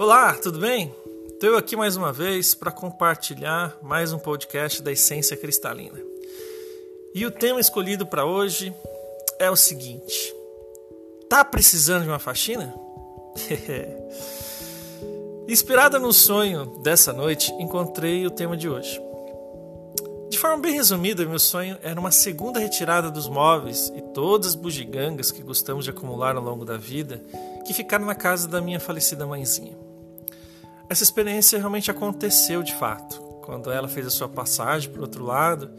Olá, tudo bem? Estou aqui mais uma vez para compartilhar mais um podcast da Essência Cristalina. E o tema escolhido para hoje é o seguinte: Tá precisando de uma faxina? Inspirada no sonho dessa noite, encontrei o tema de hoje. De forma bem resumida, meu sonho era uma segunda retirada dos móveis e todas as bugigangas que gostamos de acumular ao longo da vida que ficaram na casa da minha falecida mãezinha. Essa experiência realmente aconteceu de fato, quando ela fez a sua passagem para outro lado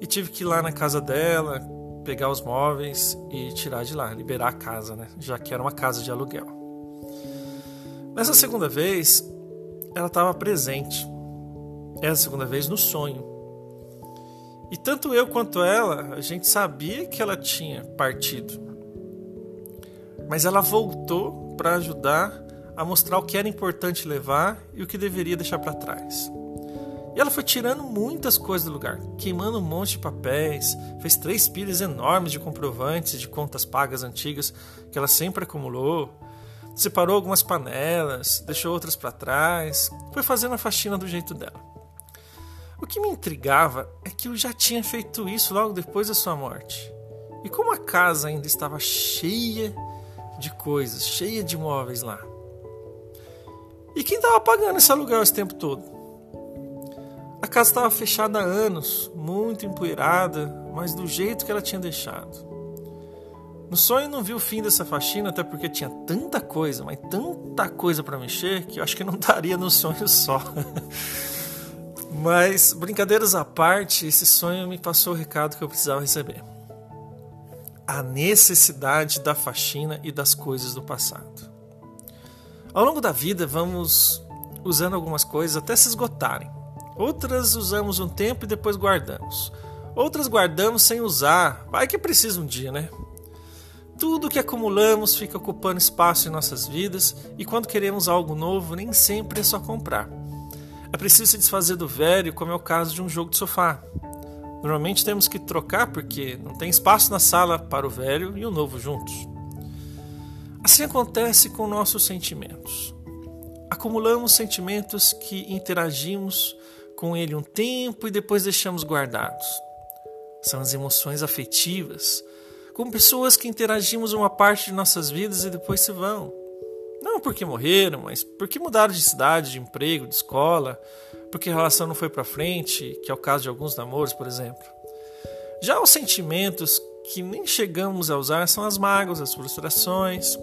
e tive que ir lá na casa dela, pegar os móveis e tirar de lá, liberar a casa, né? já que era uma casa de aluguel. Nessa segunda vez, ela estava presente. Essa segunda vez no sonho. E tanto eu quanto ela, a gente sabia que ela tinha partido. Mas ela voltou para ajudar a mostrar o que era importante levar e o que deveria deixar para trás. E ela foi tirando muitas coisas do lugar, queimando um monte de papéis, fez três pilhas enormes de comprovantes de contas pagas antigas que ela sempre acumulou, separou algumas panelas, deixou outras para trás, foi fazendo a faxina do jeito dela. O que me intrigava é que eu já tinha feito isso logo depois da sua morte. E como a casa ainda estava cheia de coisas, cheia de móveis lá. E quem estava pagando esse aluguel esse tempo todo? A casa estava fechada há anos, muito empoeirada, mas do jeito que ela tinha deixado. No sonho não vi o fim dessa faxina, até porque tinha tanta coisa, mas tanta coisa para mexer que eu acho que não daria no sonho só. mas brincadeiras à parte, esse sonho me passou o recado que eu precisava receber. A necessidade da faxina e das coisas do passado. Ao longo da vida, vamos usando algumas coisas até se esgotarem. Outras usamos um tempo e depois guardamos. Outras guardamos sem usar. Vai que precisa um dia, né? Tudo que acumulamos fica ocupando espaço em nossas vidas e quando queremos algo novo, nem sempre é só comprar. É preciso se desfazer do velho, como é o caso de um jogo de sofá. Normalmente temos que trocar porque não tem espaço na sala para o velho e o novo juntos. Assim acontece com nossos sentimentos. Acumulamos sentimentos que interagimos com ele um tempo e depois deixamos guardados. São as emoções afetivas com pessoas que interagimos uma parte de nossas vidas e depois se vão. Não porque morreram, mas porque mudaram de cidade, de emprego, de escola, porque a relação não foi para frente, que é o caso de alguns namoros, por exemplo. Já os sentimentos que nem chegamos a usar são as mágoas, as frustrações,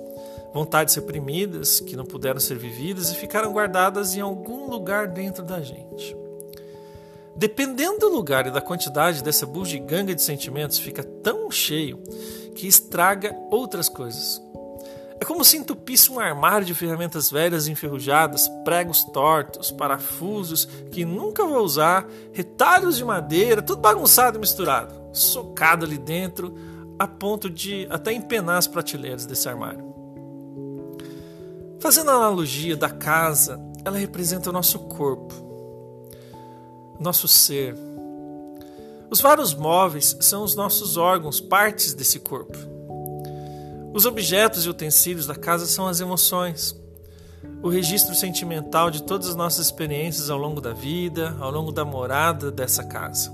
vontades reprimidas que não puderam ser vividas e ficaram guardadas em algum lugar dentro da gente. Dependendo do lugar e da quantidade dessa bugiganga de sentimentos, fica tão cheio que estraga outras coisas. É como se entupisse um armário de ferramentas velhas enferrujadas, pregos tortos, parafusos que nunca vou usar, retalhos de madeira, tudo bagunçado e misturado, socado ali dentro, a ponto de até empenar as prateleiras desse armário. Fazendo a analogia da casa, ela representa o nosso corpo nosso ser. Os vários móveis são os nossos órgãos, partes desse corpo. Os objetos e utensílios da casa são as emoções, o registro sentimental de todas as nossas experiências ao longo da vida, ao longo da morada dessa casa.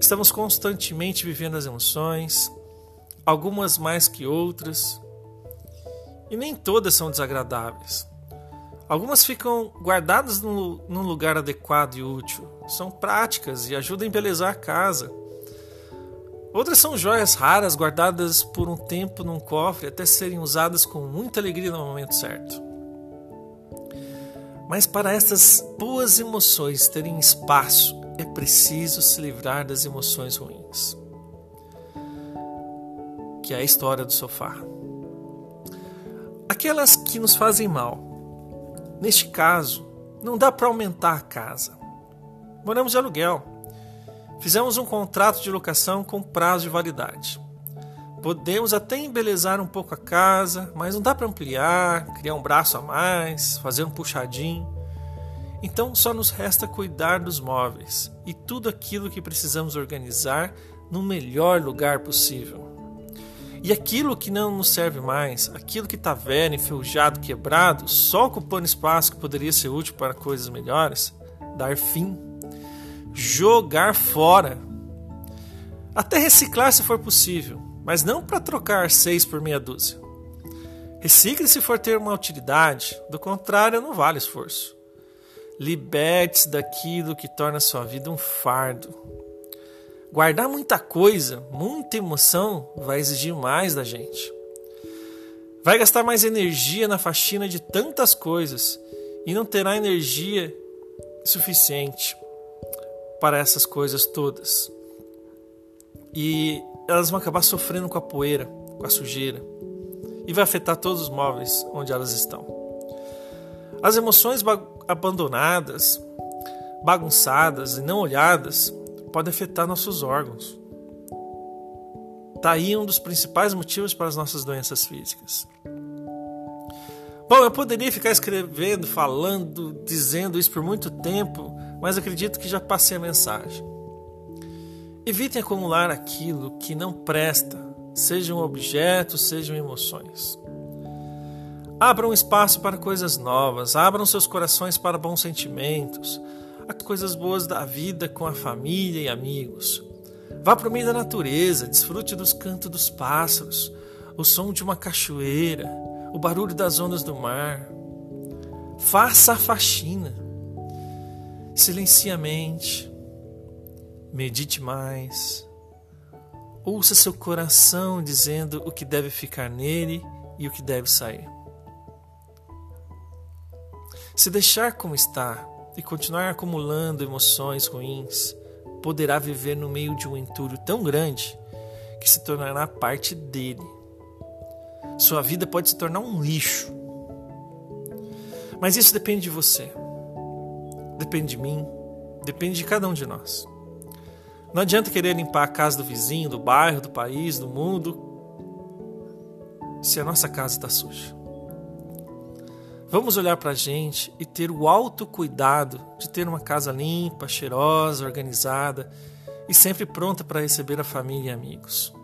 Estamos constantemente vivendo as emoções, algumas mais que outras, e nem todas são desagradáveis. Algumas ficam guardadas num lugar adequado e útil. São práticas e ajudam a embelezar a casa. Outras são joias raras guardadas por um tempo num cofre até serem usadas com muita alegria no momento certo. Mas para essas boas emoções terem espaço, é preciso se livrar das emoções ruins. Que é a história do sofá. Aquelas que nos fazem mal, Neste caso, não dá para aumentar a casa. Moramos de aluguel. Fizemos um contrato de locação com prazo de validade. Podemos até embelezar um pouco a casa, mas não dá para ampliar, criar um braço a mais, fazer um puxadinho. Então só nos resta cuidar dos móveis e tudo aquilo que precisamos organizar no melhor lugar possível. E aquilo que não nos serve mais, aquilo que está velho, enferrujado, quebrado, só ocupando espaço que poderia ser útil para coisas melhores, dar fim, jogar fora. Até reciclar se for possível, mas não para trocar seis por meia dúzia. Recicle se for ter uma utilidade, do contrário, não vale esforço. Liberte-se daquilo que torna sua vida um fardo. Guardar muita coisa, muita emoção, vai exigir mais da gente. Vai gastar mais energia na faxina de tantas coisas e não terá energia suficiente para essas coisas todas. E elas vão acabar sofrendo com a poeira, com a sujeira, e vai afetar todos os móveis onde elas estão. As emoções abandonadas, bagunçadas e não olhadas podem afetar nossos órgãos. Está aí um dos principais motivos para as nossas doenças físicas. Bom, eu poderia ficar escrevendo, falando, dizendo isso por muito tempo, mas acredito que já passei a mensagem. Evitem acumular aquilo que não presta, sejam objetos, sejam emoções. Abram espaço para coisas novas, abram seus corações para bons sentimentos, coisas boas da vida com a família e amigos. Vá para o meio da natureza, desfrute dos cantos dos pássaros, o som de uma cachoeira, o barulho das ondas do mar. Faça a faxina. Silencie a mente. Medite mais. Ouça seu coração dizendo o que deve ficar nele e o que deve sair. Se deixar como está e continuar acumulando emoções ruins, poderá viver no meio de um entulho tão grande que se tornará parte dele. Sua vida pode se tornar um lixo. Mas isso depende de você. Depende de mim, depende de cada um de nós. Não adianta querer limpar a casa do vizinho, do bairro, do país, do mundo, se a nossa casa está suja. Vamos olhar para a gente e ter o autocuidado de ter uma casa limpa, cheirosa, organizada e sempre pronta para receber a família e amigos.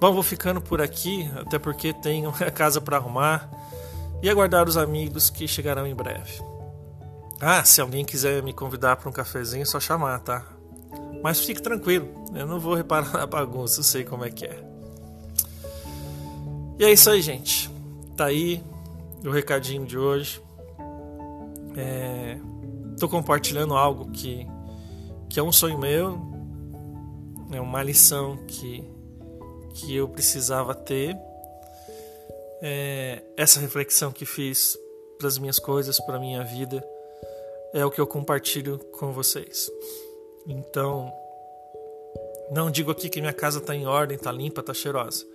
Bom, vou ficando por aqui, até porque tenho a casa para arrumar e aguardar os amigos que chegarão em breve. Ah, se alguém quiser me convidar para um cafezinho, é só chamar, tá? Mas fique tranquilo, eu não vou reparar na bagunça, eu sei como é que é. E é isso aí, gente. Tá aí o recadinho de hoje. Estou é, compartilhando algo que, que é um sonho meu, é uma lição que, que eu precisava ter. É, essa reflexão que fiz para as minhas coisas, para minha vida, é o que eu compartilho com vocês. Então, não digo aqui que minha casa está em ordem, está limpa, está cheirosa.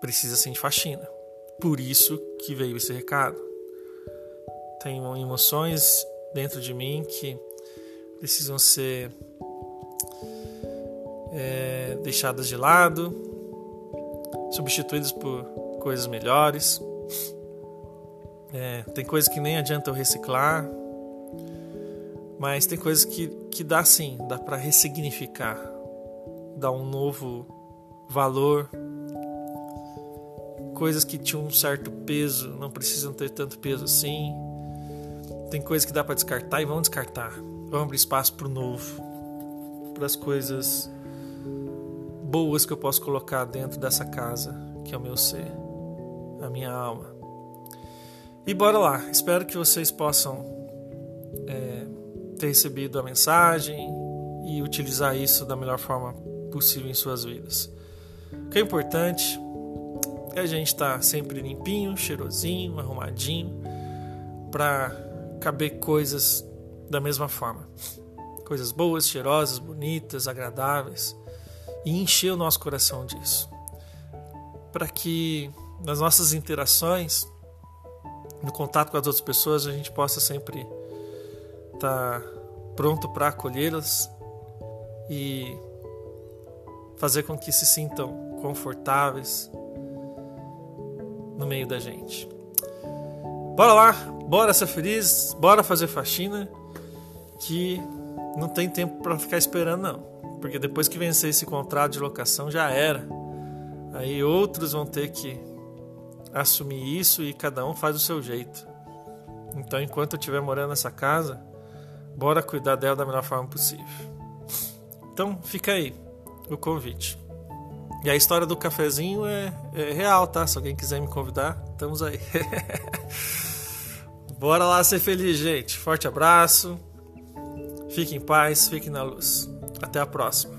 Precisa sim de faxina. Por isso que veio esse recado. Tenho emoções dentro de mim que precisam ser é, deixadas de lado, substituídas por coisas melhores. É, tem coisas que nem adianta eu reciclar, mas tem coisas que, que dá sim, dá para ressignificar, dar um novo valor coisas que tinham um certo peso não precisam ter tanto peso assim. Tem coisas que dá para descartar e vamos descartar. Vamos abrir espaço para o novo, para as coisas boas que eu posso colocar dentro dessa casa que é o meu ser, a minha alma. E bora lá. Espero que vocês possam é, ter recebido a mensagem e utilizar isso da melhor forma possível em suas vidas. O que é importante e a gente está sempre limpinho, cheirosinho, arrumadinho, para caber coisas da mesma forma. Coisas boas, cheirosas, bonitas, agradáveis. E encher o nosso coração disso. Para que nas nossas interações, no contato com as outras pessoas, a gente possa sempre estar tá pronto para acolhê-las e fazer com que se sintam confortáveis, no meio da gente. Bora lá, bora ser feliz, bora fazer faxina, que não tem tempo para ficar esperando não, porque depois que vencer esse contrato de locação já era. Aí outros vão ter que assumir isso e cada um faz do seu jeito. Então, enquanto eu estiver morando nessa casa, bora cuidar dela da melhor forma possível. Então, fica aí o convite. E a história do cafezinho é, é real, tá? Se alguém quiser me convidar, estamos aí. Bora lá ser feliz, gente. Forte abraço. Fique em paz, fique na luz. Até a próxima.